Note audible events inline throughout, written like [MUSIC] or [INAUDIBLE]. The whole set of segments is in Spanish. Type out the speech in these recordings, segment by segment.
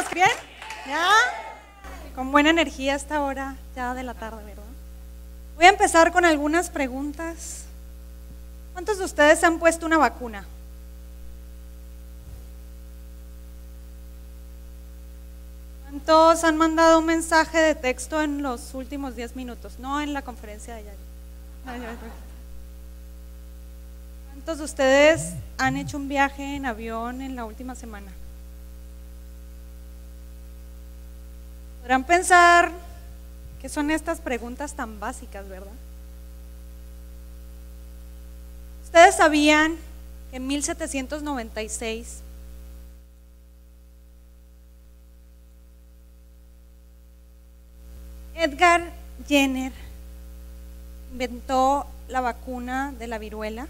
estamos? ¿Bien? ¿Ya? Con buena energía esta hora ya de la tarde, ¿verdad? Voy a empezar con algunas preguntas. ¿Cuántos de ustedes han puesto una vacuna? ¿Cuántos han mandado un mensaje de texto en los últimos 10 minutos? No en la conferencia de ayer. ¿Cuántos de ustedes han hecho un viaje en avión en la última semana? Podrán pensar que son estas preguntas tan básicas, ¿verdad? ¿Ustedes sabían que en 1796 Edgar Jenner inventó la vacuna de la viruela?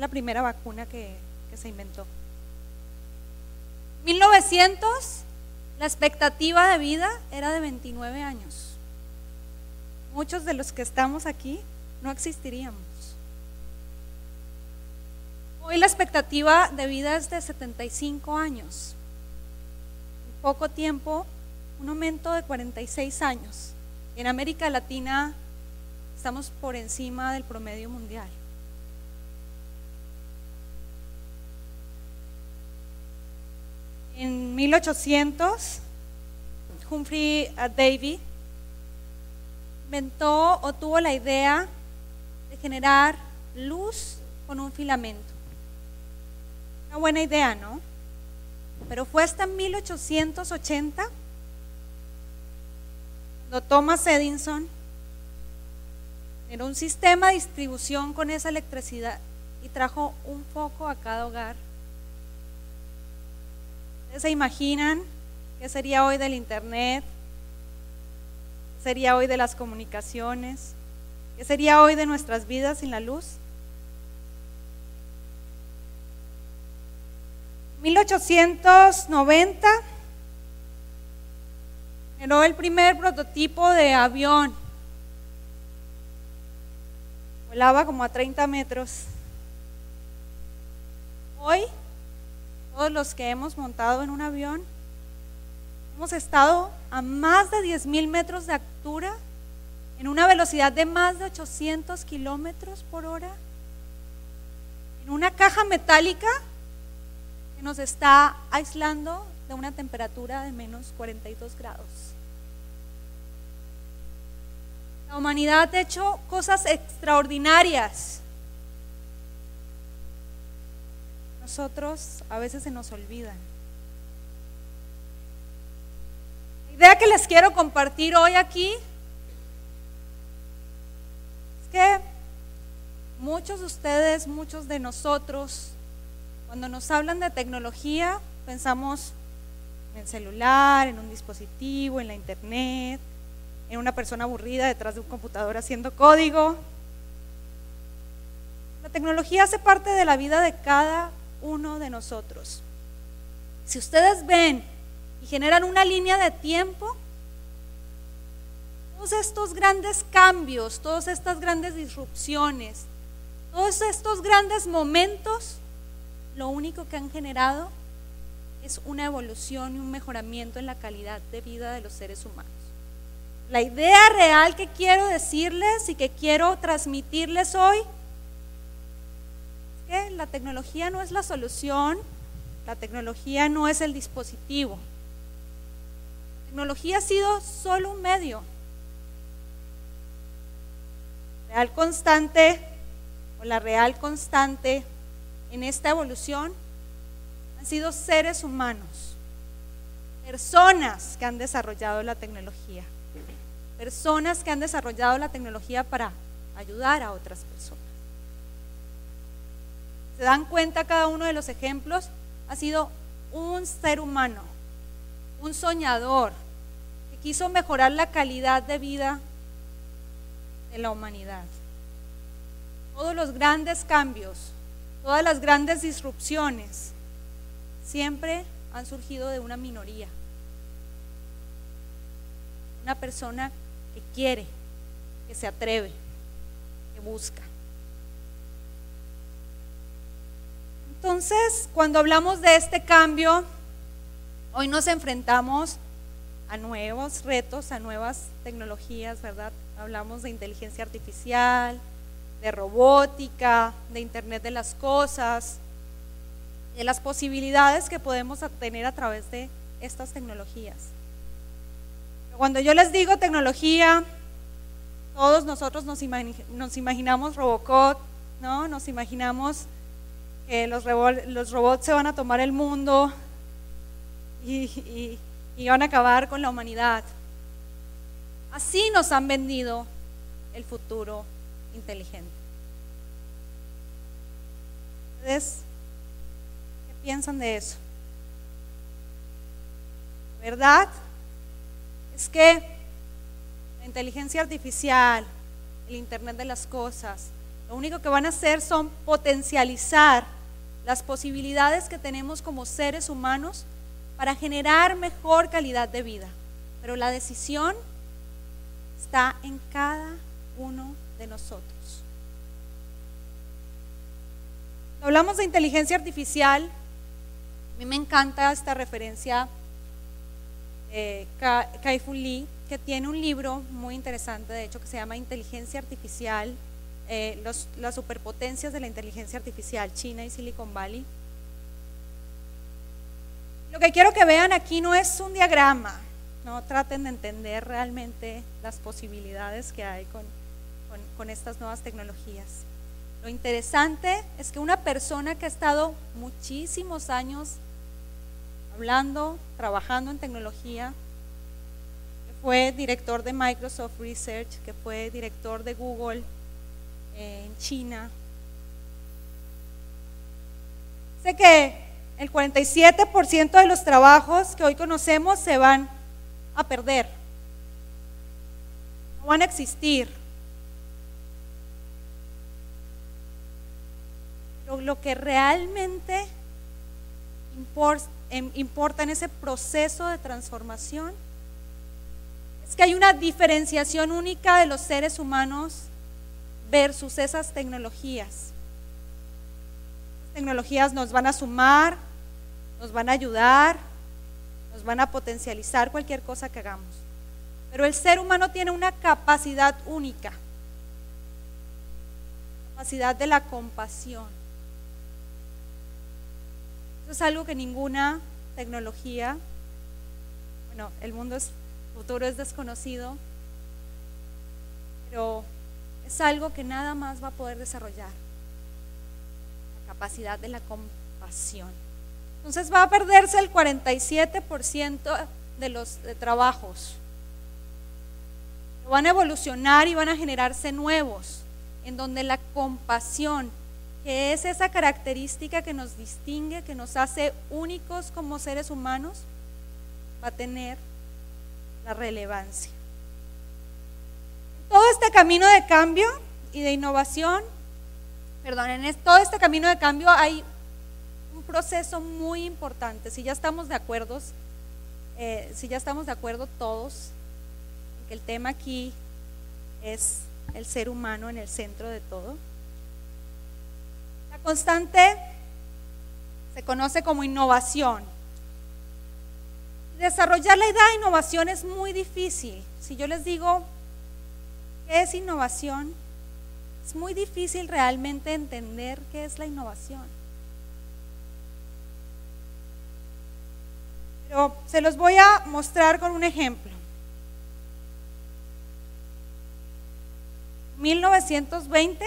la primera vacuna que, que se inventó. 1900 la expectativa de vida era de 29 años. Muchos de los que estamos aquí no existiríamos. Hoy la expectativa de vida es de 75 años. En poco tiempo, un aumento de 46 años. En América Latina estamos por encima del promedio mundial. En 1800, Humphrey Davy inventó o tuvo la idea de generar luz con un filamento. Una buena idea, ¿no? Pero fue hasta 1880 cuando Thomas Edison generó un sistema de distribución con esa electricidad y trajo un foco a cada hogar ¿Ustedes se imaginan qué sería hoy del Internet? ¿Qué sería hoy de las comunicaciones? ¿Qué sería hoy de nuestras vidas sin la luz? 1890 generó el primer prototipo de avión. Volaba como a 30 metros. Hoy todos los que hemos montado en un avión, hemos estado a más de 10.000 metros de altura, en una velocidad de más de 800 kilómetros por hora, en una caja metálica que nos está aislando de una temperatura de menos 42 grados. La humanidad ha hecho cosas extraordinarias nosotros a veces se nos olvidan. La idea que les quiero compartir hoy aquí es que muchos de ustedes, muchos de nosotros, cuando nos hablan de tecnología, pensamos en el celular, en un dispositivo, en la internet, en una persona aburrida detrás de un computador haciendo código. La tecnología hace parte de la vida de cada uno de nosotros. Si ustedes ven y generan una línea de tiempo, todos estos grandes cambios, todas estas grandes disrupciones, todos estos grandes momentos, lo único que han generado es una evolución y un mejoramiento en la calidad de vida de los seres humanos. La idea real que quiero decirles y que quiero transmitirles hoy la tecnología no es la solución, la tecnología no es el dispositivo. La tecnología ha sido solo un medio. Real constante o la real constante en esta evolución han sido seres humanos, personas que han desarrollado la tecnología, personas que han desarrollado la tecnología para ayudar a otras personas se dan cuenta cada uno de los ejemplos, ha sido un ser humano, un soñador, que quiso mejorar la calidad de vida de la humanidad. Todos los grandes cambios, todas las grandes disrupciones, siempre han surgido de una minoría. Una persona que quiere, que se atreve, que busca. Entonces, cuando hablamos de este cambio, Hoy nos enfrentamos a nuevos retos, a nuevas tecnologías, ¿verdad? Hablamos de inteligencia artificial, de robótica, de Internet de las Cosas, de las posibilidades que podemos tener a través de estas tecnologías. Cuando yo les digo tecnología, todos nosotros nos, imaginamos Robocop, ¿no? Nos imaginamos que los, robots se van a tomar el mundo y, y van a acabar con la humanidad. Así nos han vendido el futuro inteligente. ¿Ustedes qué piensan de eso? ¿Verdad? Es que la inteligencia artificial, el Internet de las Cosas, lo único que van a hacer son potencializar las posibilidades que tenemos como seres humanos para generar mejor calidad de vida. Pero la decisión está en cada uno de nosotros. hablamos de inteligencia artificial, a mí me encanta esta referencia eh, Kai-Fu Lee, que tiene un libro muy interesante, de hecho, que se llama Inteligencia Artificial, eh, las superpotencias de la inteligencia artificial, China y Silicon Valley. Lo que quiero que vean aquí no es un diagrama, no traten de entender realmente las posibilidades que hay con, con estas nuevas tecnologías. Lo interesante es que una persona que ha estado muchísimos años hablando, trabajando en tecnología, que fue director de Microsoft Research, que fue director de Google en China. Sé que el 47% de los trabajos que hoy conocemos se van a perder, no van a existir. Lo, lo que realmente importa importa en ese proceso de transformación es que hay una diferenciación única de los seres humanos versus esas tecnologías. Las tecnologías nos van a sumar, nos van a ayudar, nos van a potencializar cualquier cosa que hagamos. Pero el ser humano tiene una capacidad única, capacidad de la compasión es algo que ninguna tecnología, bueno, el mundo es, futuro es desconocido, pero es algo que nada más va a poder desarrollar. La capacidad de la compasión. Entonces va a perderse el 47% de los trabajos. Van a evolucionar y van a generarse nuevos, en donde la compasión que es esa característica que nos distingue, que nos hace únicos como seres humanos, va a tener la relevancia. Todo este camino de cambio y de innovación, perdón, en todo este camino de cambio hay un proceso muy importante. Si ya estamos de acuerdo, eh, si ya estamos de acuerdo todos, que el tema aquí es el ser humano en el centro de todo constante se conoce como innovación. Desarrollar la idea de innovación es muy difícil. Si yo les digo qué es innovación, es muy difícil realmente entender qué es la innovación. Pero se los voy a mostrar con un ejemplo. 1920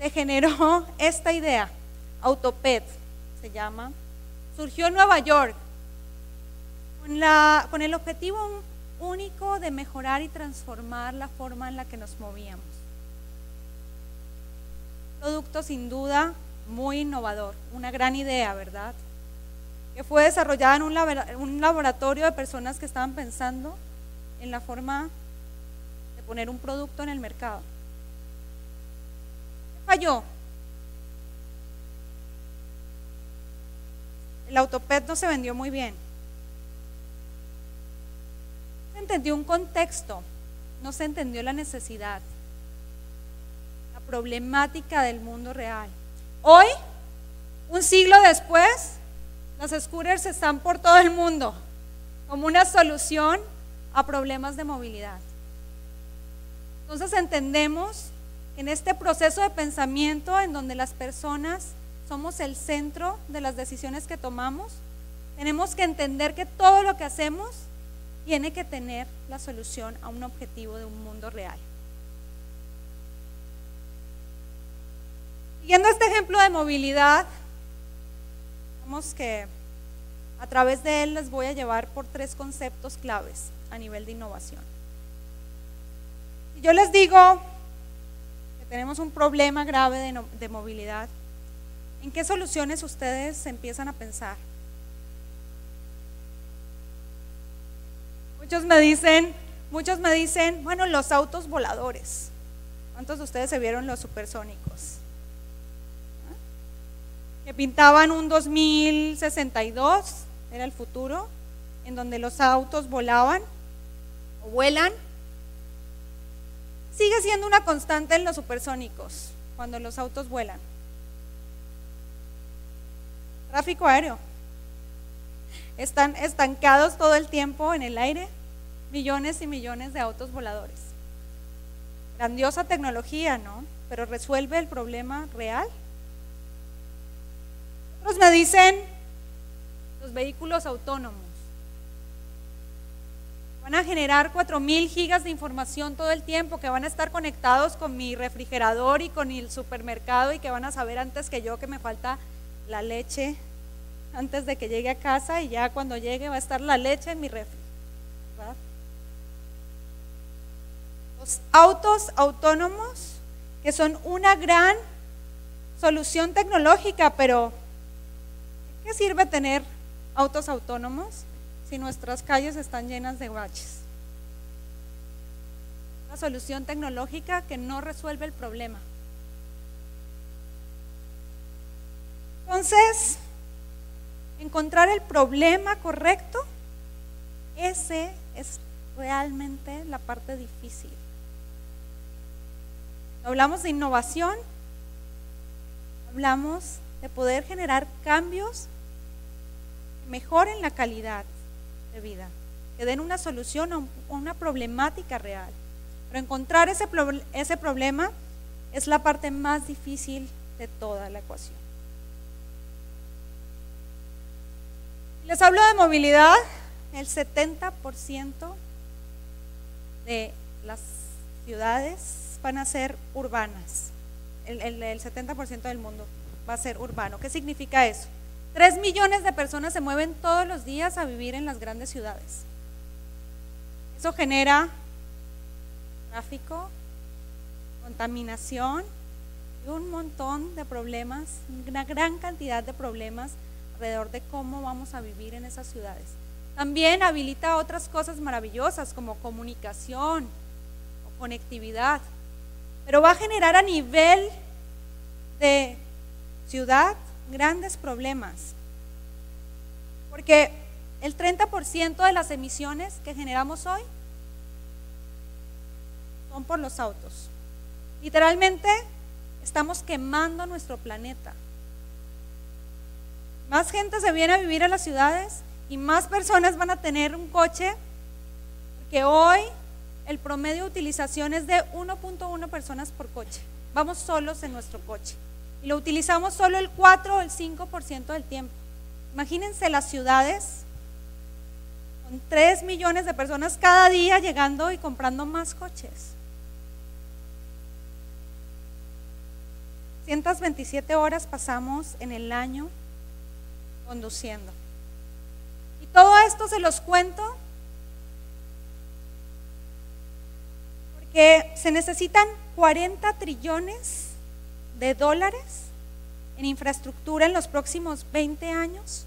se generó [LAUGHS] esta idea, Autopet se llama, surgió en Nueva York con, con el objetivo único de mejorar y transformar la forma en la que nos movíamos. Producto sin duda muy innovador, una gran idea, ¿verdad? Que fue desarrollada en un, laboratorio de personas que estaban pensando en la forma de poner un producto en el mercado falló? El autopet no se vendió muy bien. Se entendió un contexto, no se entendió la necesidad, la problemática del mundo real. Hoy, un siglo después, Las scooters están por todo el mundo como una solución a problemas de movilidad. Entonces entendemos en este proceso de pensamiento en donde las personas somos el centro de las decisiones que tomamos, tenemos que entender que todo lo que hacemos tiene que tener la solución a un objetivo de un mundo real. Siguiendo este ejemplo de movilidad, vemos que a través de él les voy a llevar por tres conceptos claves a nivel de innovación. Si yo les digo que tenemos un problema grave de, de movilidad, ¿en qué soluciones ustedes empiezan a pensar? Muchos me dicen, muchos me dicen, bueno, los autos voladores. ¿Cuántos de ustedes se vieron los supersónicos? que pintaban un 2062, era el futuro, en donde los autos volaban o vuelan. Sigue siendo una constante en los supersónicos, cuando los autos vuelan. Tráfico aéreo. Están estancados todo el tiempo en el aire, millones y millones de autos voladores. Grandiosa tecnología, ¿no? Pero resuelve el problema real me dicen los vehículos autónomos. Van a generar 4000 gigas de información todo el tiempo, que van a estar conectados con mi refrigerador y con el supermercado y que van a saber antes que yo que me falta la leche antes de que llegue a casa y ya cuando llegue va a estar la leche en mi refri. Los autos autónomos, que son una gran solución tecnológica, pero qué sirve tener autos autónomos si nuestras calles están llenas de baches? Una solución tecnológica que no resuelve el problema. Entonces, encontrar el problema correcto, ese es realmente la parte difícil. Hablamos de innovación, hablamos de poder generar cambios mejoren la calidad de vida, que den una solución a, una problemática real. Pero encontrar ese, ese problema es la parte más difícil de toda la ecuación. Les hablo de movilidad, el 70% de las ciudades van a ser urbanas, el, el 70% del mundo va a ser urbano. ¿Qué significa eso? Tres millones de personas se mueven todos los días a vivir en las grandes ciudades. Eso genera tráfico, contaminación y un montón de problemas, una gran cantidad de problemas alrededor de cómo vamos a vivir en esas ciudades. También habilita otras cosas maravillosas como comunicación o conectividad, pero va a generar a nivel de ciudad grandes problemas. Porque el 30% de las emisiones que generamos hoy son por los autos. Literalmente estamos quemando nuestro planeta. Más gente se viene a vivir a las ciudades y más personas van a tener un coche, porque hoy el promedio de utilización es de 1.1 personas por coche. Vamos solos en nuestro coche y lo utilizamos solo el 4 o el 5% del tiempo. Imagínense las ciudades con 3 millones de personas cada día llegando y comprando más coches. 127 horas pasamos en el año conduciendo. Y todo esto se los cuento porque se necesitan 40 trillones de dólares en infraestructura en los próximos 20 años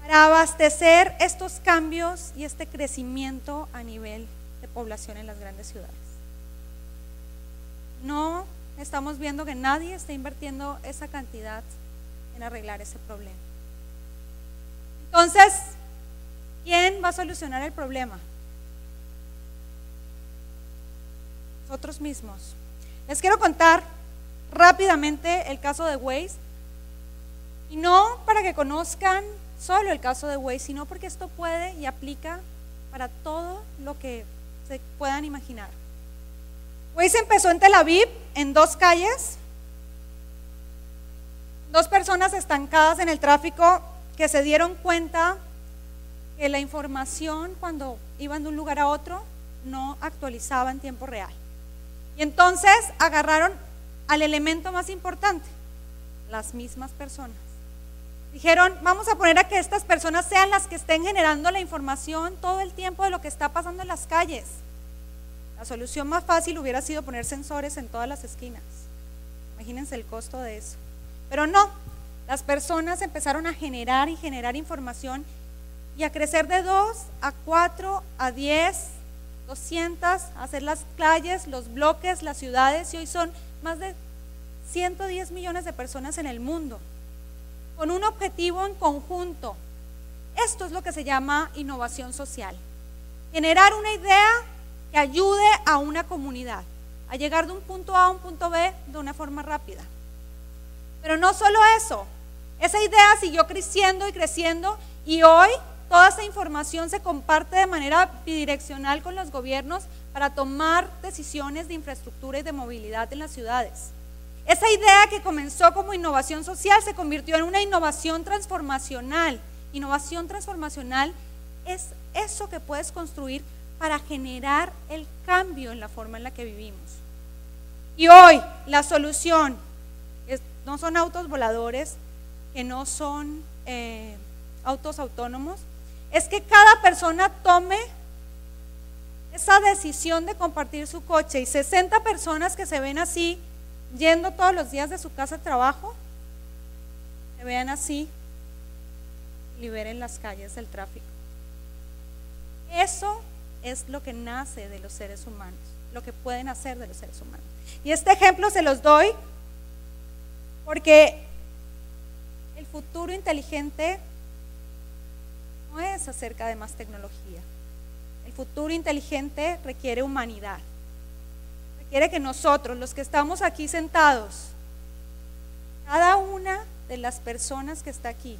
para abastecer estos cambios y este crecimiento a nivel de población en las grandes ciudades. No estamos viendo que nadie está invirtiendo esa cantidad en arreglar ese problema. Entonces, ¿quién va a solucionar el problema? Nosotros mismos. Les quiero contar rápidamente el caso de Waze. Y no para que conozcan solo el caso de Waze, sino porque esto puede y aplica para todo lo que se puedan imaginar. Waze empezó en Tel Aviv, en dos calles, dos personas estancadas en el tráfico que se dieron cuenta que la información cuando iban de un lugar a otro no actualizaba en tiempo real. Y entonces agarraron al elemento más importante, las mismas personas. Dijeron, vamos a poner a que estas personas sean las que estén generando la información todo el tiempo de lo que está pasando en las calles. La solución más fácil hubiera sido poner sensores en todas las esquinas. Imagínense el costo de eso. Pero no, las personas empezaron a generar y generar información y a crecer de 2 a 4 a 10, 200, a hacer las calles, los bloques, las ciudades y hoy son más de 110 millones de personas en el mundo con un objetivo en conjunto. Esto es lo que se llama innovación social. Generar una idea que ayude a una comunidad a llegar de un punto A a un punto B de una forma rápida. Pero no solo eso, esa idea siguió creciendo y creciendo y hoy toda esa información se comparte de manera bidireccional con los gobiernos para tomar decisiones de infraestructura y de movilidad en las ciudades. Esa idea que comenzó como innovación social se convirtió en una innovación transformacional. Innovación transformacional es eso que puedes construir para generar el cambio en la forma en la que vivimos. Y hoy la solución no son autos voladores, que no son eh, autos autónomos, es que cada persona tome esa decisión de compartir su coche y 60 personas que se ven así yendo todos los días de su casa al trabajo, se vean así, liberen las calles del tráfico. Eso es lo que nace de los seres humanos, lo que pueden hacer de los seres humanos. Y este ejemplo se los doy porque el futuro inteligente acerca de más tecnología. El futuro inteligente requiere humanidad quiere que nosotros, los que estamos aquí sentados, cada una de las personas que está aquí,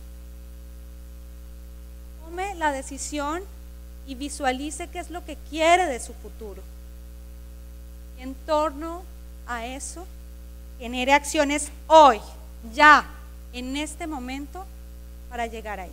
tome la decisión y visualice qué es lo que quiere de su futuro. Y en torno a eso, genere acciones hoy, ya, en este momento, para llegar ahí.